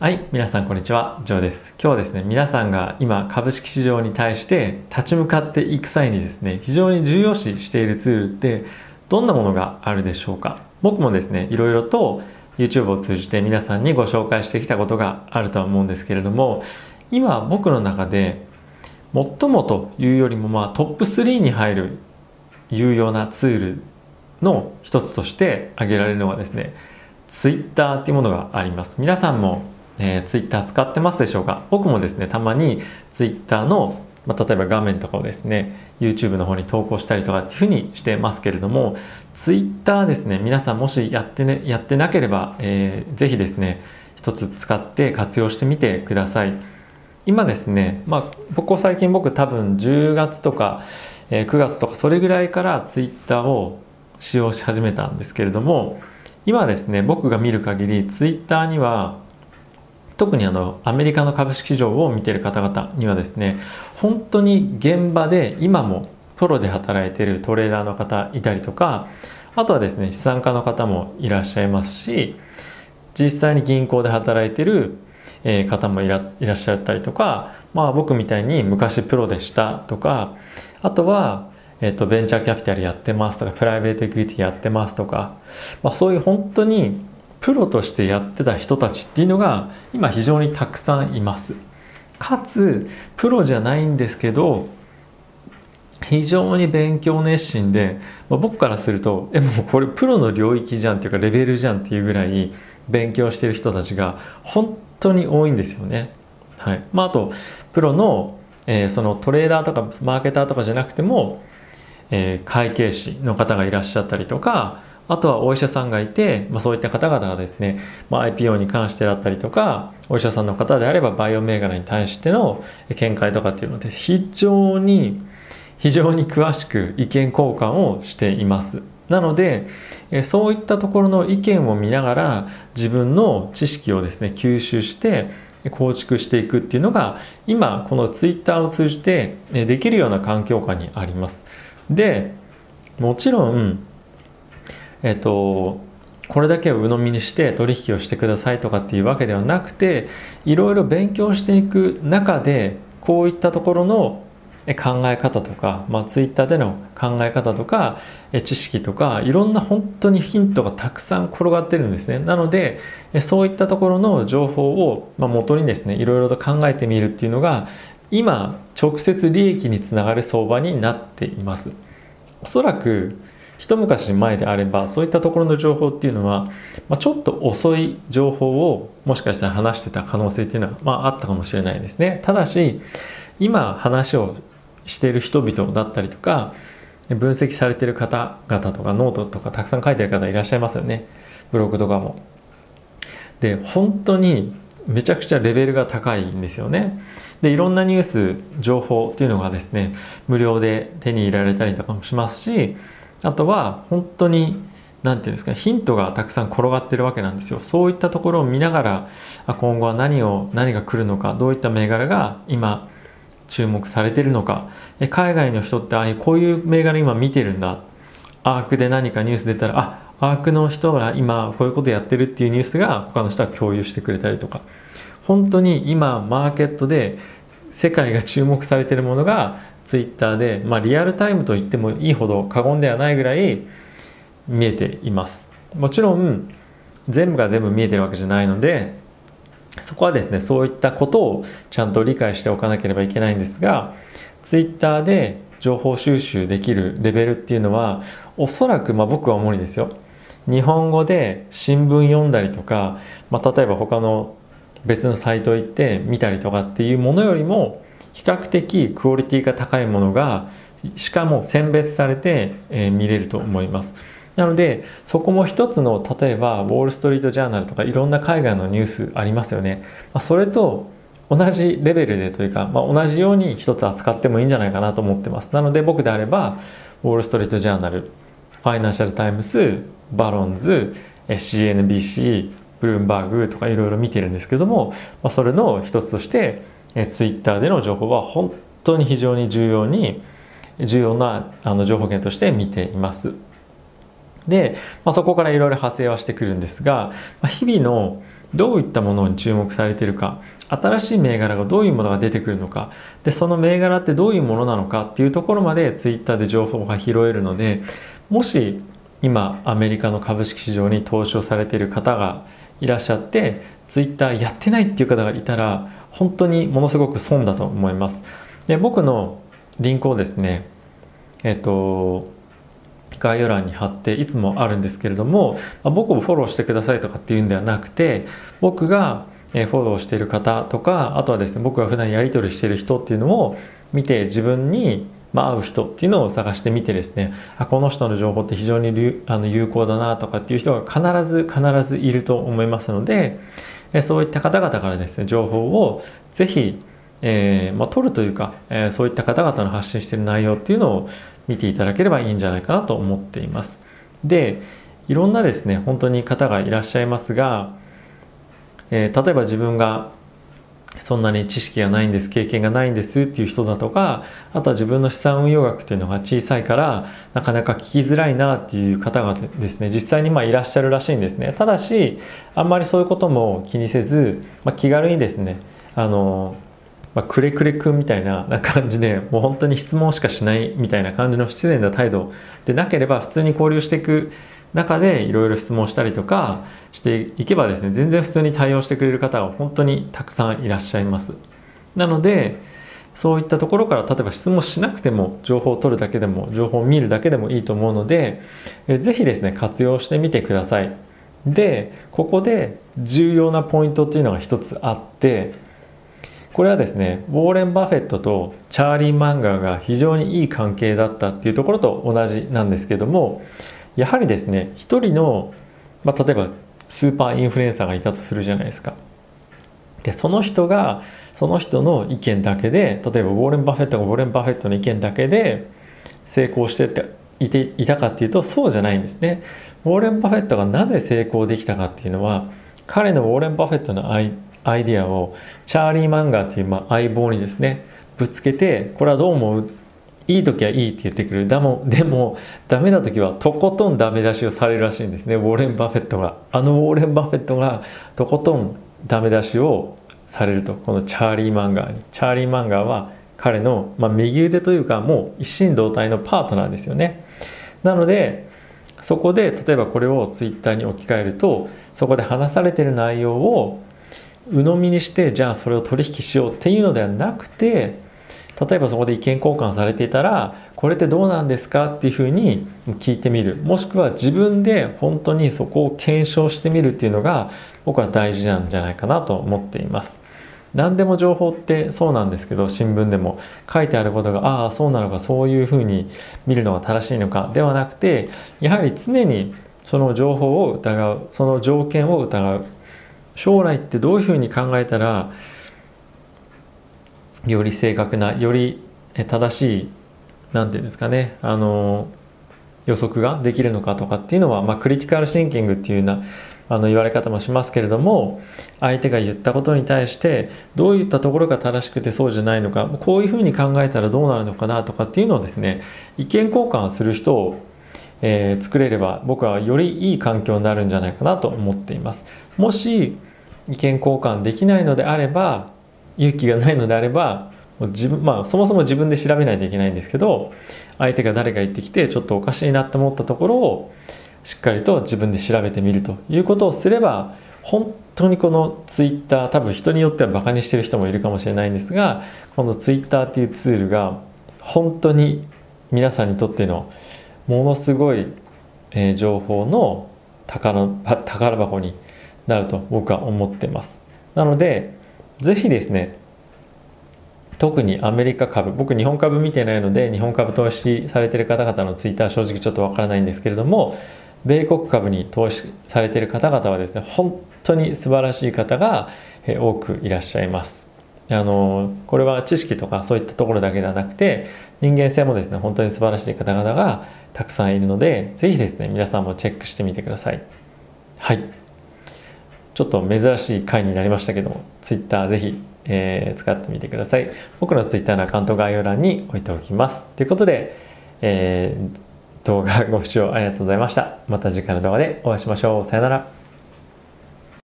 はい、皆さんこんにちは、ジョーです。今日はですね、皆さんが今株式市場に対して立ち向かっていく際にですね、非常に重要視しているツールってどんなものがあるでしょうか。僕もですね、いろいろと YouTube を通じて皆さんにご紹介してきたことがあるとは思うんですけれども、今僕の中で最もというよりもまあトップ3に入る有用なツールの一つとして挙げられるのがですね、Twitter っていうものがあります。皆さんもえー、ツイッター使ってますでしょうか？僕もですねたまにツイッターの、まあ、例えば画面とかをですね YouTube の方に投稿したりとかっていうふうにしてますけれどもツイッターですね皆さんもしやって,、ね、やってなければ、えー、ぜひですね一つ使って活用してみてください。今ですねまあここ最近僕多分10月とか、えー、9月とかそれぐらいからツイッターを使用し始めたんですけれども今ですね僕が見る限りツイッターには特にあのアメリカの株式市場を見ている方々にはですね本当に現場で今もプロで働いているトレーダーの方いたりとかあとはですね資産家の方もいらっしゃいますし実際に銀行で働いている方もいらっしゃったりとか、まあ、僕みたいに昔プロでしたとかあとは、えー、とベンチャーキャピタルやってますとかプライベートエクイティやってますとか、まあ、そういう本当にプロとしてやってた人たちっていうのが今非常にたくさんいますかつプロじゃないんですけど非常に勉強熱心で、まあ、僕からするとえもうこれプロの領域じゃんっていうかレベルじゃんっていうぐらい勉強してる人たちが本当に多いんですよね。はいまあ、あとプロの,、えー、そのトレーダーとかマーケターとかじゃなくても、えー、会計士の方がいらっしゃったりとかあとはお医者さんがいて、まあ、そういった方々がですね、まあ、IPO に関してだったりとかお医者さんの方であればバイオ銘柄に対しての見解とかっていうので非常に非常に詳しく意見交換をしています。なのでそういったところの意見を見ながら自分の知識をですね吸収して構築していくっていうのが今このツイッターを通じてできるような環境下にあります。でもちろんえっとこれだけを鵜呑みにして取引をしてくださいとかっていうわけではなくていろいろ勉強していく中でこういったところの考え方とか、まあ、ツイッターでの考え方とか知識とかいろんな本当にヒントがたくさん転がってるんですね。なのでそういったところの情報を元にですねいろいろと考えてみるっていうのが今直接利益につながる相場になっています。おそらく一昔前であればそういったところの情報っていうのは、まあ、ちょっと遅い情報をもしかしたら話してた可能性っていうのは、まあ、あったかもしれないですね。ただし今話をしている人々だったりとか分析されてる方々とかノートとかたくさん書いてる方いらっしゃいますよね。ブログとかも。で本当にめちゃくちゃレベルが高いんですよね。でいろんなニュース情報っていうのがですね無料で手に入れられたりとかもしますしあとは本当に何て言うんですかヒントがたくさん転がってるわけなんですよ。そういったところを見ながら今後は何を何が来るのかどういった銘柄が今注目されてるのか。海外の人ってああこういう銘柄今見てるんだ。アークで何かニュース出たらあアークの人が今こういうことやってるっていうニュースが他の人は共有してくれたりとか。本当に今マーケットで世界が注目されてるものがツイッターで、まあ、リアルタイムと言ってもいいほど過言ではないぐらい見えています。もちろん全部が全部見えてるわけじゃないのでそこはですねそういったことをちゃんと理解しておかなければいけないんですがツイッターで情報収集できるレベルっていうのはおそらく、まあ、僕は主にですよ。日本語で新聞読んだりとか、まあ、例えば他の別のサイト行って見たりとかっていうものよりも比較的クオリティが高いものがしかも選別されて、えー、見れると思います。なのでそこも一つの例えばウォール・ストリート・ジャーナルとかいろんな海外のニュースありますよね。まあ、それと同じレベルでというか、まあ、同じように一つ扱ってもいいんじゃないかなと思ってます。なので僕であればウォール・ストリート・ジャーナル、ファイナンシャル・タイムス、バロンズ、CNBC、ブルームバーグとかいろいろ見てるんですけども、まあ、それの一つとしてツイッターでの情報は本当に非常に重要に重要なあの情報源として見ています。で、まあ、そこからいろいろ派生はしてくるんですが、まあ、日々のどういったものに注目されているか新しい銘柄がどういうものが出てくるのかでその銘柄ってどういうものなのかっていうところまでツイッターで情報が拾えるのでもし今アメリカの株式市場に投資をされている方がいらっしゃってツイッターやってないっていう方がいたら本当にものすごく損だと思います。で僕のリンクをですねえっと概要欄に貼っていつもあるんですけれども、まあ、僕をフォローしてくださいとかっていうんではなくて僕がフォローしている方とかあとはですね僕が普段やり取りしている人っていうのを見て自分にまあ、会う人っていうのを探してみてですねあこの人の情報って非常にあの有効だなとかっていう人が必ず必ずいると思いますのでそういった方々からですね情報をぜひ、えーまあ、取るというか、えー、そういった方々の発信してる内容っていうのを見ていただければいいんじゃないかなと思っています。でいろんなですね本当に方がいらっしゃいますが、えー、例えば自分がそんなに知識がないんです経験がないんですっていう人だとかあとは自分の資産運用額っていうのが小さいからなかなか聞きづらいなっていう方がですね実際にまいらっしゃるらしいんですね。ただしあんまりそういうことも気にせず、まあ、気軽にですねあのまあ、くれくれくんみたいな感じでもう本当に質問しかしないみたいな感じの不自然な態度でなければ普通に交流していく中でいろいろ質問したりとかしていけばですね全然普通に対応してくれる方が本当にたくさんいらっしゃいます。なのでそういったところから例えば質問しなくても情報を取るだけでも情報を見るだけでもいいと思うのでぜひですね活用してみてください。でここで重要なポイントっていうのが一つあってこれはですねウォーレン・バフェットとチャーリー・マンガーが非常にいい関係だったっていうところと同じなんですけどもやはりですね一人の、まあ、例えばスーパーインフルエンサーがいたとするじゃないですか。でその人がその人の意見だけで例えばウォーレン・バフェットがウォーレン・バフェットの意見だけで成功してていていたかっていうとそうじゃないんですね。ウォーレン・バフェットがなぜ成功できたかっていうのは彼のウォーレン・バフェットのアイアイデアをチャーリー・マンガーというまあ相棒にですねぶつけてこれはどう思う？いい時はいいって言ってくる。でもでもダメな時はとことんダメ出しをされるらしいんですね。ウォーレン・バフェットが。あのウォーレン・バフェットがとことんダメ出しをされると。このチャーリー・マンガーに。チャーリー・マンガーは彼の、まあ、右腕というかもう一心同体のパートナーですよね。なのでそこで例えばこれをツイッターに置き換えるとそこで話されてる内容を鵜呑みにしてじゃあそれを取引しようっていうのではなくて例えばそこで意見交換されていたらこれってどうなんですかっていうふうに聞いてみる。もしくは自分で本当にそこを検証してみるっていうのが僕は大事なんじゃないかなと思っています。何でも情報ってそうなんですけど新聞でも。書いてあることがああそうなのかそういうふうに見るのが正しいのかではなくてやはり常にその情報を疑うその条件を疑う。将来ってどういうふうに考えたらより正確なより正しい何て言うんですかねあの予測ができるのかとかっていうのは、まあ、クリティカルシンキングっていうようなあの言われ方もしますけれども相手が言ったことに対してどういったところが正しくてそうじゃないのかこういうふうに考えたらどうなるのかなとかっていうのをですね意見交換する人を、えー、作れれば僕はよりいい環境になるんじゃないかなと思っています。もし意見交換できないのであれば勇気がないのであれば自分まあそもそも自分で調べないといけないんですけど相手が誰が言ってきてちょっとおかしいなって思ったところをしっかりと自分で調べてみるということをすれば本当にこのツイッター多分人によってはバカにしてる人もいるかもしれないんですがこのツイッターっていうツールが本当に皆さんにとってのものすごい、えー、情報の宝宝箱になると僕は思ってます。なのでぜひですね特にアメリカ株僕日本株見てないので日本株投資されてる方々のツイッター正直ちょっとわからないんですけれども米国株に投資されてる方々はですね本当に素晴らしい方が多くいらっしゃいます。あのこれは知識とかそういったところだけではなくて人間性もですね本当に素晴らしい方々がたくさんいるのでぜひですね皆さんもチェックしてみてください。はい。ちょっと珍しい回になりましたけども Twitter ぜひ、えー、使ってみてください。僕の Twitter のアカウント概要欄に置いておきます。ということで、えー、動画ご視聴ありがとうございました。また次回の動画でお会いしましょう。さよなら。